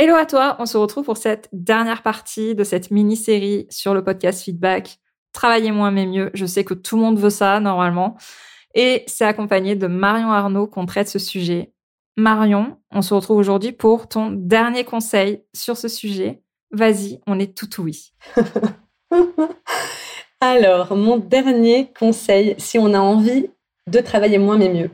Hello à toi, on se retrouve pour cette dernière partie de cette mini-série sur le podcast Feedback. Travailler moins mais mieux, je sais que tout le monde veut ça normalement. Et c'est accompagné de Marion Arnaud qu'on traite ce sujet. Marion, on se retrouve aujourd'hui pour ton dernier conseil sur ce sujet. Vas-y, on est tout oui. Alors, mon dernier conseil, si on a envie de travailler moins mais mieux.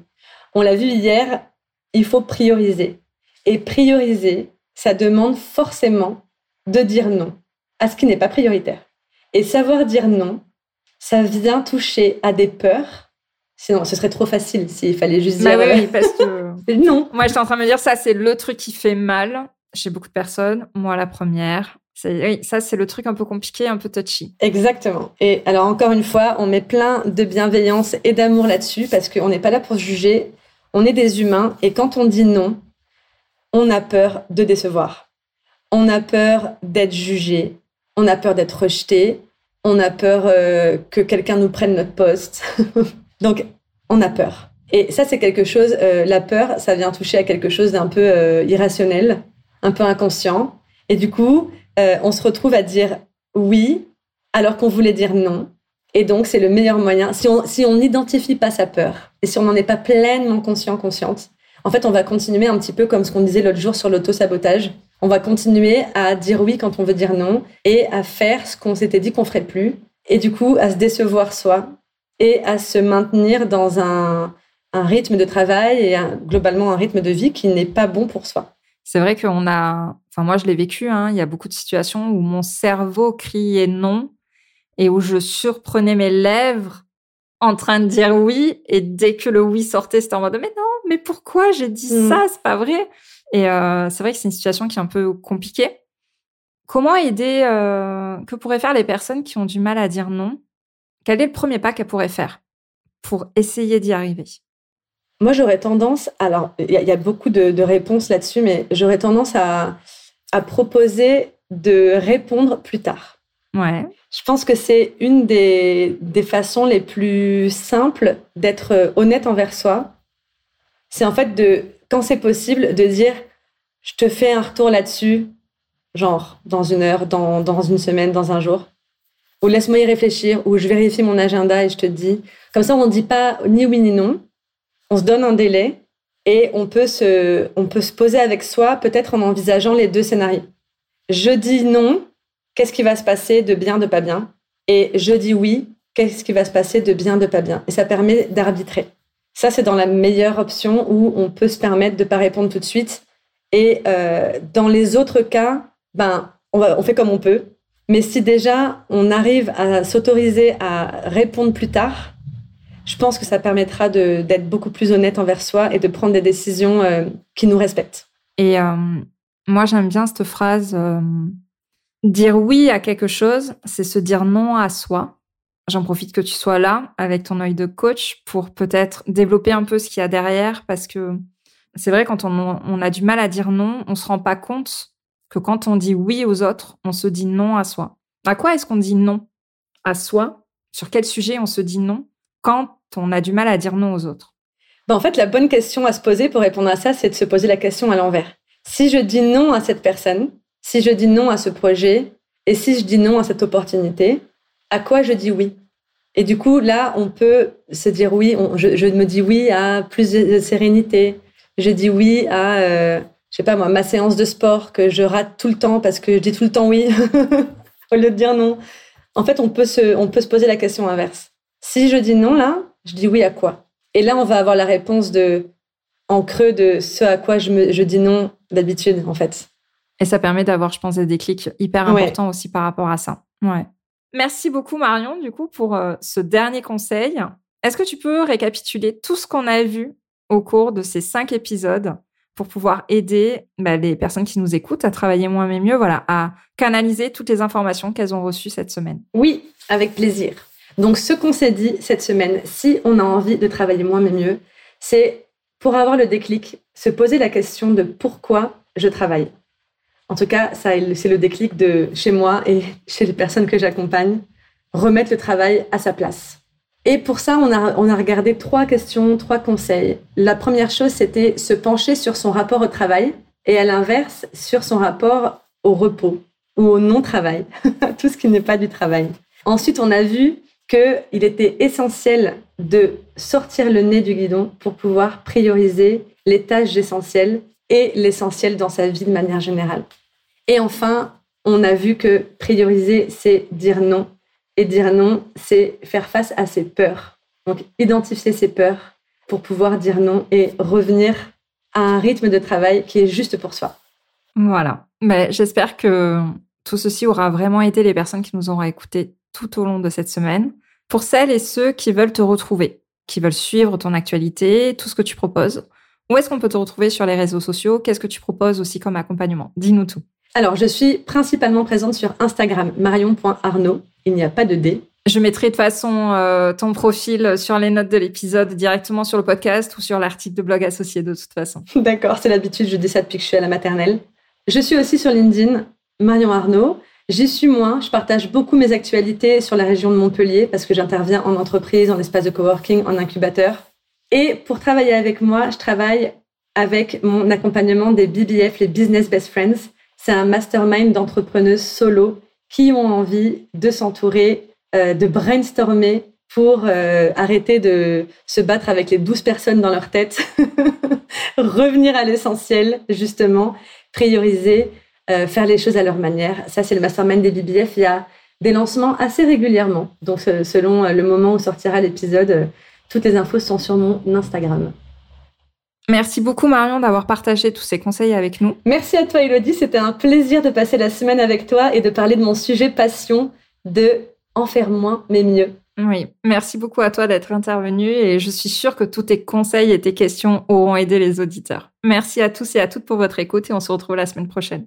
On l'a vu hier, il faut prioriser. Et prioriser, ça demande forcément de dire non à ce qui n'est pas prioritaire. Et savoir dire non, ça vient toucher à des peurs. Sinon, ce serait trop facile s'il fallait juste bah dire oui, oui, parce que non. Moi, j'étais en train de me dire, ça, c'est le truc qui fait mal chez beaucoup de personnes. Moi, la première. Oui, ça, c'est le truc un peu compliqué, un peu touchy. Exactement. Et alors, encore une fois, on met plein de bienveillance et d'amour là-dessus parce qu'on n'est pas là pour juger. On est des humains. Et quand on dit non, on a peur de décevoir. On a peur d'être jugé. On a peur d'être rejeté. On a peur euh, que quelqu'un nous prenne notre poste. Donc, on a peur. Et ça, c'est quelque chose, euh, la peur, ça vient toucher à quelque chose d'un peu euh, irrationnel, un peu inconscient. Et du coup, on se retrouve à dire oui alors qu'on voulait dire non. Et donc, c'est le meilleur moyen. Si on si on n'identifie pas sa peur et si on n'en est pas pleinement conscient, consciente, en fait, on va continuer un petit peu comme ce qu'on disait l'autre jour sur l'auto-sabotage. On va continuer à dire oui quand on veut dire non et à faire ce qu'on s'était dit qu'on ferait plus. Et du coup, à se décevoir soi et à se maintenir dans un, rythme de travail et globalement un rythme de vie qui n'est pas bon pour soi. C'est vrai qu'on a, enfin moi je l'ai vécu, hein. il y a beaucoup de situations où mon cerveau criait non et où je surprenais mes lèvres en train de dire oui et dès que le oui sortait, c'était en mode mais non, mais pourquoi j'ai dit mm. ça? C'est pas vrai. Et euh, c'est vrai que c'est une situation qui est un peu compliquée. Comment aider euh, Que pourraient faire les personnes qui ont du mal à dire non? Quel est le premier pas qu'elles pourraient faire pour essayer d'y arriver? Moi, j'aurais tendance. Alors, il y, a beaucoup de, réponses là-dessus, mais j'aurais tendance à, à proposer de répondre plus tard. Ouais. Je pense que c'est une des, des, façons les plus simples d'être honnête envers soi c'est en fait de, quand c'est possible, de dire je te fais un retour là-dessus, genre dans une heure, dans, dans une semaine, dans un jour. Ou laisse-moi y réfléchir, ou je vérifie mon agenda et je te dis. Comme ça, on ne dit pas ni oui ni non. On se donne un délai et on peut se, on peut se poser avec soi, peut-être en envisageant les deux scénarios. Je dis non, qu'est-ce qui va se passer de bien, de pas bien? Et je dis oui, qu'est-ce qui va se passer de bien, de pas bien? Et ça permet d'arbitrer. Ça, c'est dans la meilleure option où on peut se permettre de ne pas répondre tout de suite. Et euh, dans les autres cas, ben, on, fait comme on peut. Mais si déjà on arrive à s'autoriser à répondre plus tard, je pense que ça permettra d'être beaucoup plus honnête envers soi et de prendre des décisions euh, qui nous respectent. Et euh, moi, j'aime bien cette phrase dire oui à quelque chose, c'est se dire non à soi. J'en profite que tu sois là avec ton œil de coach pour peut-être développer un peu ce qu'il y a derrière parce que c'est vrai quand on, a du mal à dire non, on se rend pas compte que quand on dit oui aux autres, on se dit non à soi. À quoi est-ce qu'on dit non? À soi? Sur quel sujet on se dit non quand on a du mal à dire non aux autres? Ben En fait, la bonne question à se poser pour répondre à ça, c'est de se poser la question à l'envers. Si je dis non à cette personne, si je dis non à ce projet, et si je dis non à cette opportunité, à quoi je dis oui? Et du coup, là, on peut se dire oui. je, me dis oui à plus de sérénité. Je dis oui à, euh, je sais pas moi, ma séance de sport que je rate tout le temps parce que je dis tout le temps oui au lieu de dire non. En fait, on peut se, on peut se poser la question inverse. Si je dis non là, je dis oui à quoi? Et là, on va avoir la réponse de en creux de ce à quoi je, me, je dis non d'habitude, en fait. Et ça permet d'avoir, je pense, des déclics hyper importants aussi par rapport à ça. Ouais. Merci beaucoup Marion, du coup, pour euh, ce dernier conseil. Est-ce que tu peux récapituler tout ce qu'on a vu au cours de ces cinq épisodes pour pouvoir aider bah, les personnes qui nous écoutent à travailler moins mais mieux, voilà, à canaliser toutes les informations qu'elles ont reçues cette semaine? Oui, avec plaisir. Donc, ce qu'on s'est dit cette semaine, si on a envie de travailler moins mais mieux, c'est pour avoir le déclic, se poser la question de pourquoi je travaille. En tout cas, ça, c'est le déclic de chez moi et chez les personnes que j'accompagne, remettre le travail à sa place. Et pour ça, on a, on a regardé trois questions, trois conseils. La première chose, c'était se pencher sur son rapport au travail et à l'inverse, sur son rapport au repos ou au non-travail, tout ce qui n'est pas du travail. Ensuite, on a vu qu'il était essentiel de sortir le nez du guidon pour pouvoir prioriser les tâches essentielles et l'essentiel dans sa vie de manière générale. Et enfin, on a vu que prioriser, c'est dire non et dire non, c'est faire face à ses peurs. Donc, identifier ses peurs pour pouvoir dire non et revenir à un rythme de travail qui est juste pour soi. Voilà. Mais j'espère que tout ceci aura vraiment aidé les personnes qui nous auront écoutés tout au long de cette semaine. Pour celles et ceux qui veulent te retrouver, qui veulent suivre ton actualité, tout ce que tu proposes, où est-ce qu'on peut te retrouver sur les réseaux sociaux? Qu'est-ce que tu proposes aussi comme accompagnement? Dis-nous tout. Alors, je suis principalement présente sur Instagram, marion.arnaud. Il n'y a pas de D. Je mettrai de toute façon euh, ton profil sur les notes de l'épisode directement sur le podcast ou sur l'article de blog associé de toute façon. D'accord, c'est l'habitude, je dis ça depuis que je suis à la maternelle. Je suis aussi sur LinkedIn, Marion Arnaud. J'y suis moins, je partage beaucoup mes actualités sur la région de Montpellier parce que j'interviens en entreprise, en espace de coworking, en incubateur. Et pour travailler avec moi, je travaille avec mon accompagnement des BBF, les Business Best Friends. C'est un mastermind d'entrepreneuses solo qui ont envie de s'entourer, euh, de brainstormer pour euh, arrêter de se battre avec les douze personnes dans leur tête, revenir à l'essentiel, justement, prioriser, euh, faire les choses à leur manière. Ça, c'est le mastermind des BBF. Il y a des lancements assez régulièrement. Donc, selon le moment où sortira l'épisode, toutes les infos sont sur mon Instagram. Merci beaucoup Marion d'avoir partagé tous ces conseils avec nous. Merci à toi Elodie, c'était un plaisir de passer la semaine avec toi et de parler de mon sujet passion de en faire moins mais mieux. Oui, merci beaucoup à toi d'être intervenu et je suis sûre que tous tes conseils et tes questions auront aidé les auditeurs. Merci à tous et à toutes pour votre écoute et on se retrouve la semaine prochaine.